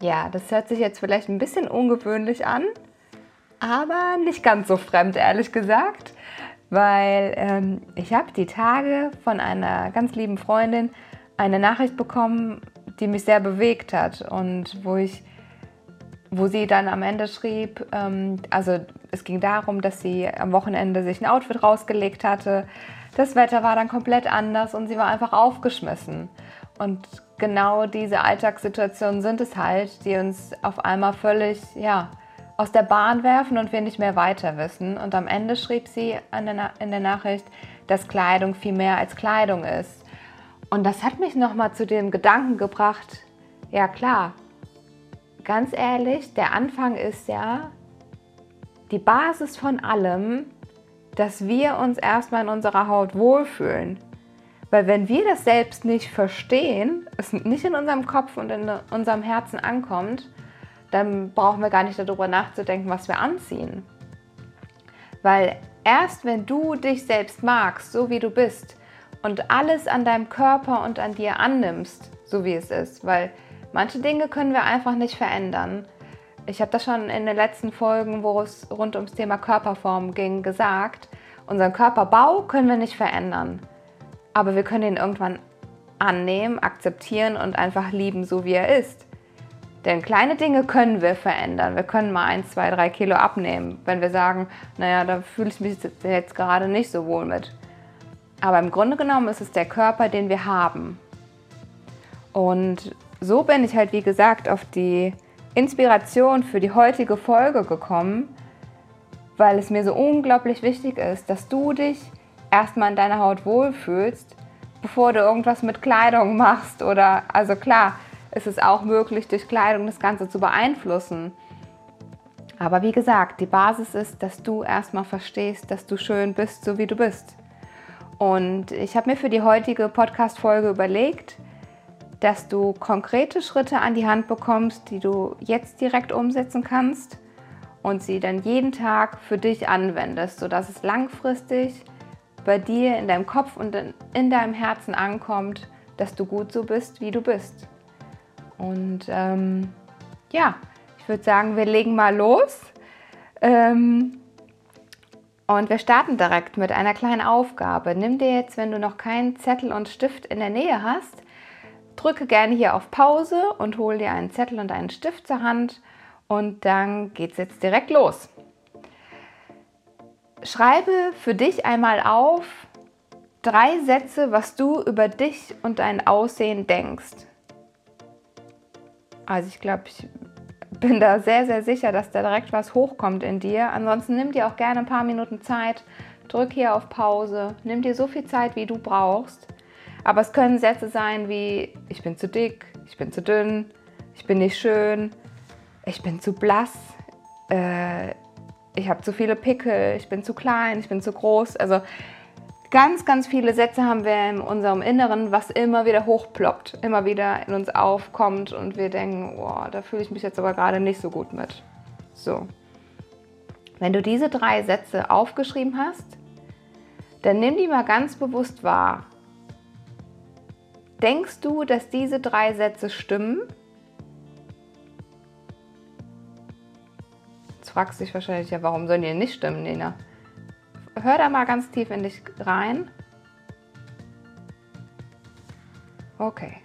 Ja, das hört sich jetzt vielleicht ein bisschen ungewöhnlich an, aber nicht ganz so fremd, ehrlich gesagt, weil ähm, ich habe die Tage von einer ganz lieben Freundin eine Nachricht bekommen, die mich sehr bewegt hat und wo ich wo sie dann am Ende schrieb, ähm, also es ging darum, dass sie am Wochenende sich ein Outfit rausgelegt hatte. Das Wetter war dann komplett anders und sie war einfach aufgeschmissen. Und genau diese Alltagssituationen sind es halt, die uns auf einmal völlig, ja, aus der Bahn werfen und wir nicht mehr weiter wissen. Und am Ende schrieb sie in der Nachricht, dass Kleidung viel mehr als Kleidung ist. Und das hat mich nochmal zu dem Gedanken gebracht, ja klar, ganz ehrlich, der Anfang ist ja die Basis von allem, dass wir uns erstmal in unserer Haut wohlfühlen. Weil wenn wir das selbst nicht verstehen, es nicht in unserem Kopf und in unserem Herzen ankommt, dann brauchen wir gar nicht darüber nachzudenken, was wir anziehen. Weil erst wenn du dich selbst magst, so wie du bist, und alles an deinem Körper und an dir annimmst, so wie es ist, weil manche Dinge können wir einfach nicht verändern. Ich habe das schon in den letzten Folgen, wo es rund ums Thema Körperform ging, gesagt. Unseren Körperbau können wir nicht verändern aber wir können ihn irgendwann annehmen, akzeptieren und einfach lieben, so wie er ist. Denn kleine Dinge können wir verändern. Wir können mal ein, zwei, drei Kilo abnehmen, wenn wir sagen, naja, da fühle ich mich jetzt gerade nicht so wohl mit. Aber im Grunde genommen ist es der Körper, den wir haben. Und so bin ich halt, wie gesagt, auf die Inspiration für die heutige Folge gekommen, weil es mir so unglaublich wichtig ist, dass du dich erstmal in deiner Haut wohlfühlst, bevor du irgendwas mit Kleidung machst. Oder also klar, ist es auch möglich, durch Kleidung das Ganze zu beeinflussen. Aber wie gesagt, die Basis ist, dass du erstmal verstehst, dass du schön bist, so wie du bist. Und ich habe mir für die heutige Podcast-Folge überlegt, dass du konkrete Schritte an die Hand bekommst, die du jetzt direkt umsetzen kannst und sie dann jeden Tag für dich anwendest, sodass es langfristig bei dir in deinem Kopf und in deinem Herzen ankommt, dass du gut so bist, wie du bist. Und ähm, ja, ich würde sagen, wir legen mal los. Ähm, und wir starten direkt mit einer kleinen Aufgabe. Nimm dir jetzt, wenn du noch keinen Zettel und Stift in der Nähe hast, drücke gerne hier auf Pause und hol dir einen Zettel und einen Stift zur Hand. Und dann geht es jetzt direkt los. Schreibe für dich einmal auf drei Sätze, was du über dich und dein Aussehen denkst. Also ich glaube, ich bin da sehr, sehr sicher, dass da direkt was hochkommt in dir. Ansonsten nimm dir auch gerne ein paar Minuten Zeit, drück hier auf Pause, nimm dir so viel Zeit, wie du brauchst. Aber es können Sätze sein wie, ich bin zu dick, ich bin zu dünn, ich bin nicht schön, ich bin zu blass, äh, ich habe zu viele Pickel, ich bin zu klein, ich bin zu groß. Also ganz, ganz viele Sätze haben wir in unserem Inneren, was immer wieder hochploppt, immer wieder in uns aufkommt und wir denken, oh, da fühle ich mich jetzt aber gerade nicht so gut mit. So. Wenn du diese drei Sätze aufgeschrieben hast, dann nimm die mal ganz bewusst wahr. Denkst du, dass diese drei Sätze stimmen? Fragst dich wahrscheinlich, ja, warum sollen die nicht stimmen, Nina? Hör da mal ganz tief in dich rein. Okay.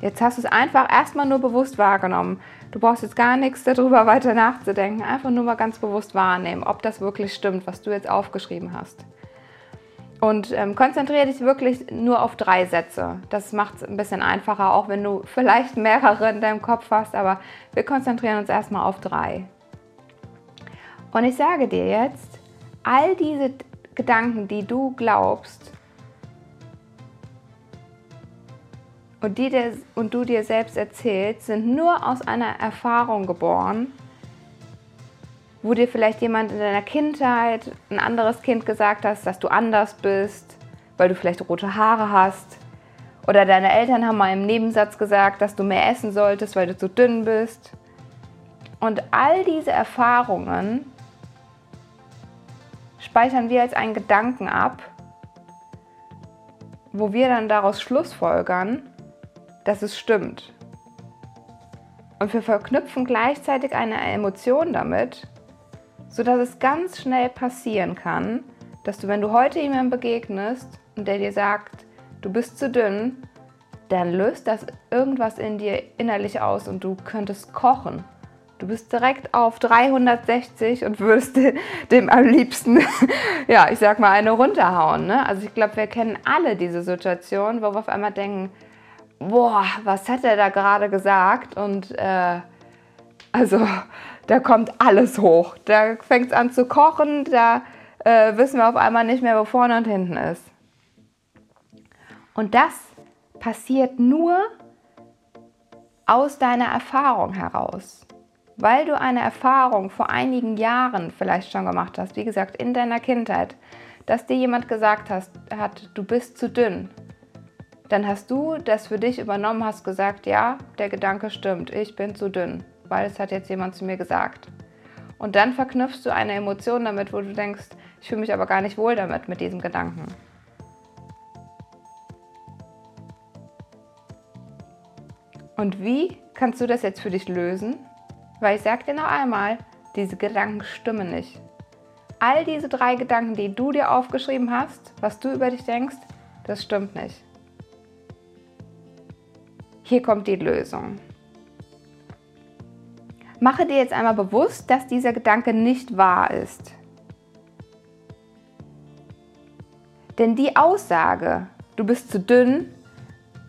Jetzt hast du es einfach erstmal nur bewusst wahrgenommen. Du brauchst jetzt gar nichts darüber weiter nachzudenken. Einfach nur mal ganz bewusst wahrnehmen, ob das wirklich stimmt, was du jetzt aufgeschrieben hast. Und ähm, konzentriere dich wirklich nur auf drei Sätze. Das macht es ein bisschen einfacher, auch wenn du vielleicht mehrere in deinem Kopf hast. Aber wir konzentrieren uns erstmal auf drei. Und ich sage dir jetzt, all diese Gedanken, die du glaubst und, die und du dir selbst erzählst, sind nur aus einer Erfahrung geboren, wo dir vielleicht jemand in deiner Kindheit, ein anderes Kind gesagt hat, dass du anders bist, weil du vielleicht rote Haare hast. Oder deine Eltern haben mal im Nebensatz gesagt, dass du mehr essen solltest, weil du zu dünn bist. Und all diese Erfahrungen speichern wir als einen Gedanken ab, wo wir dann daraus schlussfolgern, dass es stimmt. Und wir verknüpfen gleichzeitig eine Emotion damit, sodass es ganz schnell passieren kann, dass du, wenn du heute jemandem begegnest und der dir sagt, du bist zu dünn, dann löst das irgendwas in dir innerlich aus und du könntest kochen. Du bist direkt auf 360 und würdest dem am liebsten, ja, ich sag mal, eine runterhauen. Ne? Also ich glaube, wir kennen alle diese Situation, wo wir auf einmal denken, boah, was hat er da gerade gesagt? Und äh, also da kommt alles hoch. Da fängt es an zu kochen, da äh, wissen wir auf einmal nicht mehr, wo vorne und hinten ist. Und das passiert nur aus deiner Erfahrung heraus. Weil du eine Erfahrung vor einigen Jahren vielleicht schon gemacht hast, wie gesagt, in deiner Kindheit, dass dir jemand gesagt hast, hat, du bist zu dünn dann hast du das für dich übernommen, hast gesagt, ja, der Gedanke stimmt, ich bin zu dünn, weil es hat jetzt jemand zu mir gesagt. Und dann verknüpfst du eine Emotion damit, wo du denkst, ich fühle mich aber gar nicht wohl damit, mit diesem Gedanken. Und wie kannst du das jetzt für dich lösen? Weil ich sage dir noch einmal, diese Gedanken stimmen nicht. All diese drei Gedanken, die du dir aufgeschrieben hast, was du über dich denkst, das stimmt nicht. Hier kommt die Lösung. Mache dir jetzt einmal bewusst, dass dieser Gedanke nicht wahr ist. Denn die Aussage, du bist zu dünn,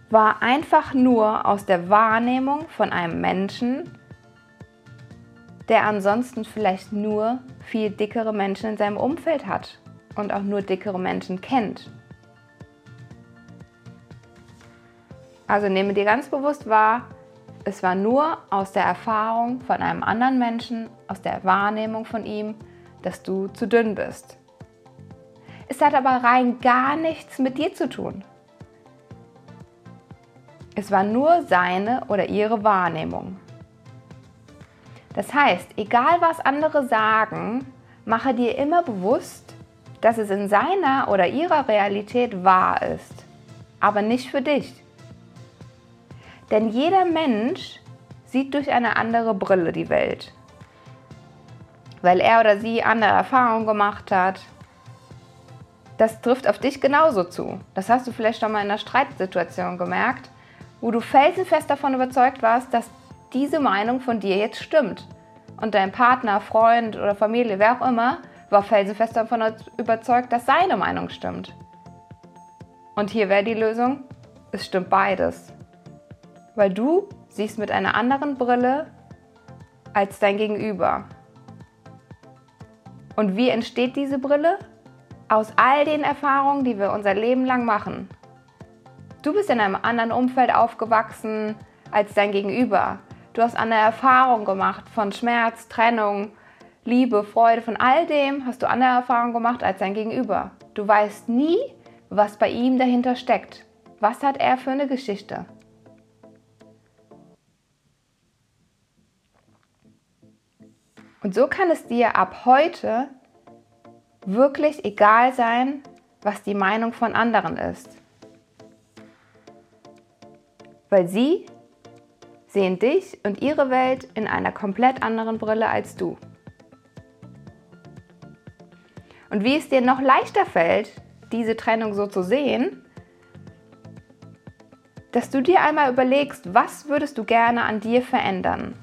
war einfach nur aus der Wahrnehmung von einem Menschen, der ansonsten vielleicht nur viel dickere Menschen in seinem Umfeld hat und auch nur dickere Menschen kennt. Also nehme dir ganz bewusst wahr, es war nur aus der Erfahrung von einem anderen Menschen, aus der Wahrnehmung von ihm, dass du zu dünn bist. Es hat aber rein gar nichts mit dir zu tun. Es war nur seine oder ihre Wahrnehmung. Das heißt, egal was andere sagen, mache dir immer bewusst, dass es in seiner oder ihrer Realität wahr ist, aber nicht für dich. Denn jeder Mensch sieht durch eine andere Brille die Welt. Weil er oder sie andere Erfahrungen gemacht hat. Das trifft auf dich genauso zu. Das hast du vielleicht schon mal in einer Streitsituation gemerkt, wo du felsenfest davon überzeugt warst, dass diese Meinung von dir jetzt stimmt. Und dein Partner, Freund oder Familie, wer auch immer, war felsenfest davon überzeugt, dass seine Meinung stimmt. Und hier wäre die Lösung, es stimmt beides weil du siehst mit einer anderen Brille als dein Gegenüber. Und wie entsteht diese Brille? Aus all den Erfahrungen, die wir unser Leben lang machen. Du bist in einem anderen Umfeld aufgewachsen als dein Gegenüber. Du hast andere Erfahrungen gemacht von Schmerz, Trennung, Liebe, Freude. Von all dem hast du andere Erfahrungen gemacht als dein Gegenüber. Du weißt nie, was bei ihm dahinter steckt. Was hat er für eine Geschichte? Und so kann es dir ab heute wirklich egal sein, was die Meinung von anderen ist. Weil sie sehen dich und ihre Welt in einer komplett anderen Brille als du. Und wie es dir noch leichter fällt, diese Trennung so zu sehen, dass du dir einmal überlegst, was würdest du gerne an dir verändern?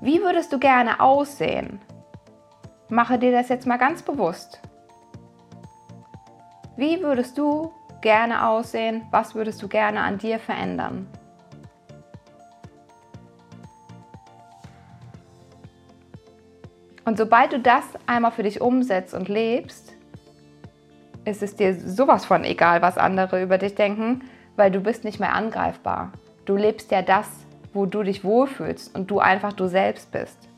Wie würdest du gerne aussehen? Mache dir das jetzt mal ganz bewusst. Wie würdest du gerne aussehen? Was würdest du gerne an dir verändern? Und sobald du das einmal für dich umsetzt und lebst, ist es dir sowas von egal, was andere über dich denken, weil du bist nicht mehr angreifbar. Du lebst ja das, wo du dich wohlfühlst und du einfach du selbst bist.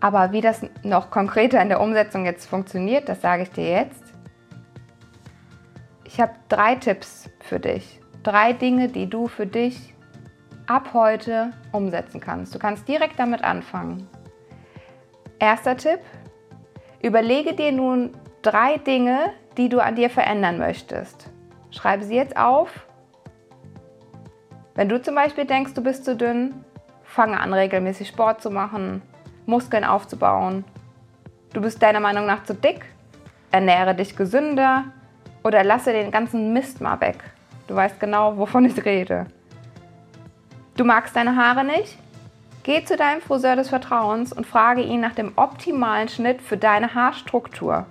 Aber wie das noch konkreter in der Umsetzung jetzt funktioniert, das sage ich dir jetzt. Ich habe drei Tipps für dich. Drei Dinge, die du für dich ab heute umsetzen kannst. Du kannst direkt damit anfangen. Erster Tipp, überlege dir nun drei Dinge, die du an dir verändern möchtest. Schreibe sie jetzt auf. Wenn du zum Beispiel denkst, du bist zu dünn, fange an, regelmäßig Sport zu machen, Muskeln aufzubauen. Du bist deiner Meinung nach zu dick, ernähre dich gesünder oder lasse den ganzen Mist mal weg. Du weißt genau, wovon ich rede. Du magst deine Haare nicht? Geh zu deinem Friseur des Vertrauens und frage ihn nach dem optimalen Schnitt für deine Haarstruktur.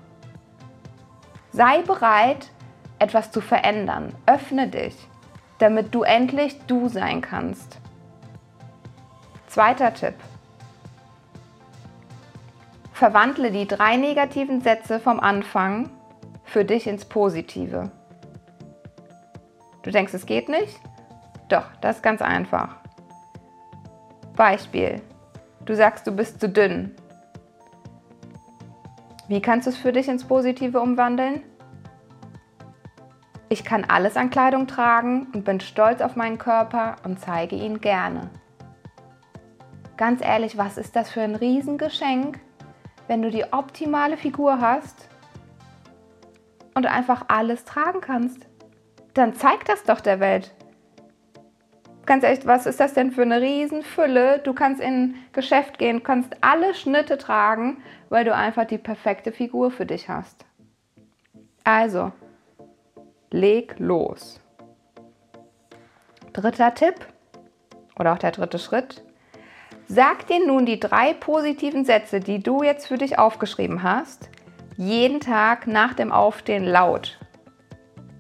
Sei bereit, etwas zu verändern. Öffne dich, damit du endlich du sein kannst. Zweiter Tipp. Verwandle die drei negativen Sätze vom Anfang für dich ins Positive. Du denkst, es geht nicht? Doch, das ist ganz einfach. Beispiel. Du sagst, du bist zu dünn. Wie kannst du es für dich ins Positive umwandeln? Ich kann alles an Kleidung tragen und bin stolz auf meinen Körper und zeige ihn gerne. Ganz ehrlich, was ist das für ein Riesengeschenk, wenn du die optimale Figur hast und einfach alles tragen kannst? Dann zeig das doch der Welt ganz ehrlich, was ist das denn für eine Riesenfülle? Du kannst in ein Geschäft gehen, kannst alle Schnitte tragen, weil du einfach die perfekte Figur für dich hast. Also, leg los. Dritter Tipp oder auch der dritte Schritt. Sag dir nun die drei positiven Sätze, die du jetzt für dich aufgeschrieben hast, jeden Tag nach dem Aufstehen laut.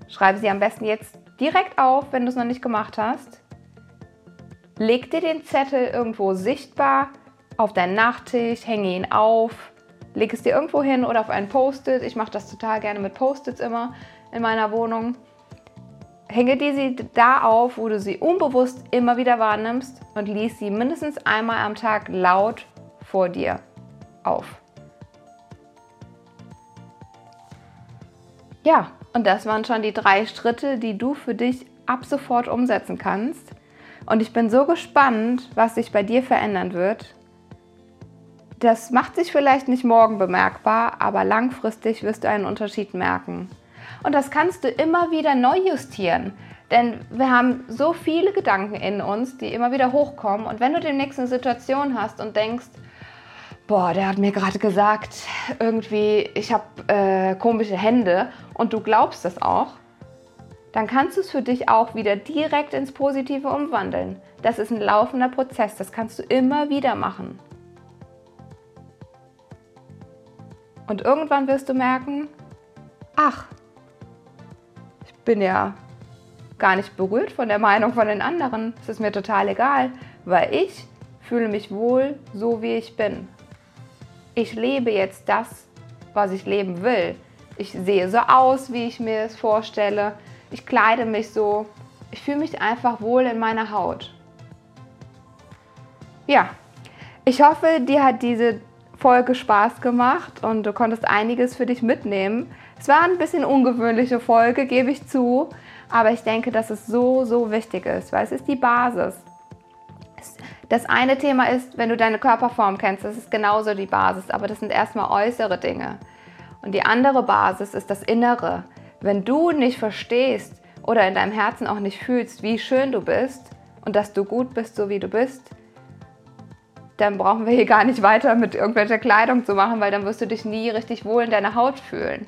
Schreibe sie am besten jetzt direkt auf, wenn du es noch nicht gemacht hast. Leg dir den Zettel irgendwo sichtbar auf deinen Nachttisch, hänge ihn auf, leg es dir irgendwo hin oder auf einen Post-it. Ich mache das total gerne mit Post-its immer in meiner Wohnung. Hänge dir sie da auf, wo du sie unbewusst immer wieder wahrnimmst und lies sie mindestens einmal am Tag laut vor dir auf. Ja, und das waren schon die drei Schritte, die du für dich ab sofort umsetzen kannst. Und ich bin so gespannt, was sich bei dir verändern wird. Das macht sich vielleicht nicht morgen bemerkbar, aber langfristig wirst du einen Unterschied merken. Und das kannst du immer wieder neu justieren. Denn wir haben so viele Gedanken in uns, die immer wieder hochkommen. Und wenn du demnächst eine Situation hast und denkst, boah, der hat mir gerade gesagt, irgendwie, ich habe äh, komische Hände und du glaubst das auch, dann kannst du es für dich auch wieder direkt ins Positive umwandeln. Das ist ein laufender Prozess, das kannst du immer wieder machen. Und irgendwann wirst du merken, ach, ich bin ja gar nicht berührt von der Meinung von den anderen. Es ist mir total egal, weil ich fühle mich wohl so, wie ich bin. Ich lebe jetzt das, was ich leben will. Ich sehe so aus, wie ich mir es vorstelle ich kleide mich so, ich fühle mich einfach wohl in meiner Haut. Ja, ich hoffe, dir hat diese Folge Spaß gemacht und du konntest einiges für dich mitnehmen. Es war ein bisschen ungewöhnliche Folge, gebe ich zu, aber ich denke, dass es so, so wichtig ist, weil es ist die Basis. Das eine Thema ist, wenn du deine Körperform kennst, das ist genauso die Basis, aber das sind erstmal äußere Dinge. Und die andere Basis ist das Innere. Wenn du nicht verstehst oder in deinem Herzen auch nicht fühlst, wie schön du bist und dass du gut bist, so wie du bist, dann brauchen wir hier gar nicht weiter mit irgendwelcher Kleidung zu machen, weil dann wirst du dich nie richtig wohl in deiner Haut fühlen.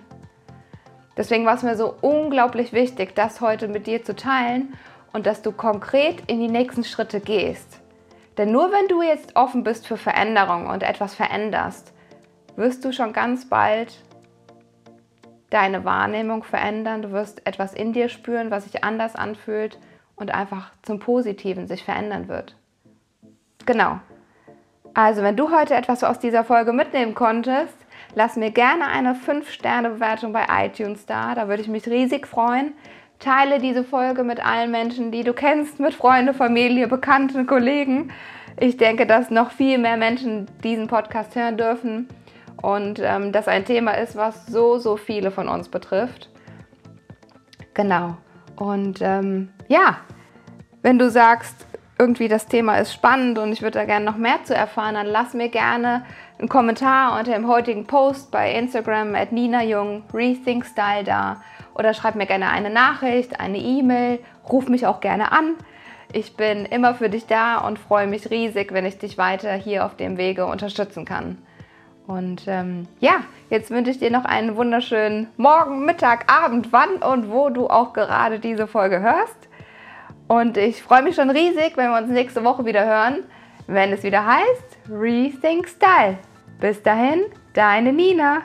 Deswegen war es mir so unglaublich wichtig, das heute mit dir zu teilen und dass du konkret in die nächsten Schritte gehst. Denn nur wenn du jetzt offen bist für Veränderung und etwas veränderst, wirst du schon ganz bald deine Wahrnehmung verändern. Du wirst etwas in dir spüren, was sich anders anfühlt und einfach zum Positiven sich verändern wird. Genau. Also, wenn du heute etwas aus dieser Folge mitnehmen konntest, lass mir gerne eine 5-Sterne-Bewertung bei iTunes da. Da würde ich mich riesig freuen. Teile diese Folge mit allen Menschen, die du kennst, mit Freunden, Familie, Bekannten, Kollegen. ich denke, dass noch viel mehr Menschen diesen Podcast hören dürfen und ähm, das ein Thema ist, was so, so viele von uns betrifft. Genau. Und ähm, ja, wenn du sagst, irgendwie das Thema ist spannend und ich würde da gerne noch mehr zu erfahren, dann lass mir gerne einen Kommentar unter dem heutigen Post bei Instagram at Nina Jung Rethink Style da oder schreib mir gerne eine Nachricht, eine E-Mail, ruf mich auch gerne an. Ich bin immer für dich da und freue mich riesig, wenn ich dich weiter hier auf dem Wege unterstützen kann. Und ähm, ja, jetzt wünsche ich dir noch einen wunderschönen Morgen, Mittag, Abend, wann und wo du auch gerade diese Folge hörst. Und ich freue mich schon riesig, wenn wir uns nächste Woche wieder hören, wenn es wieder heißt Rethink Style. Bis dahin, deine Nina.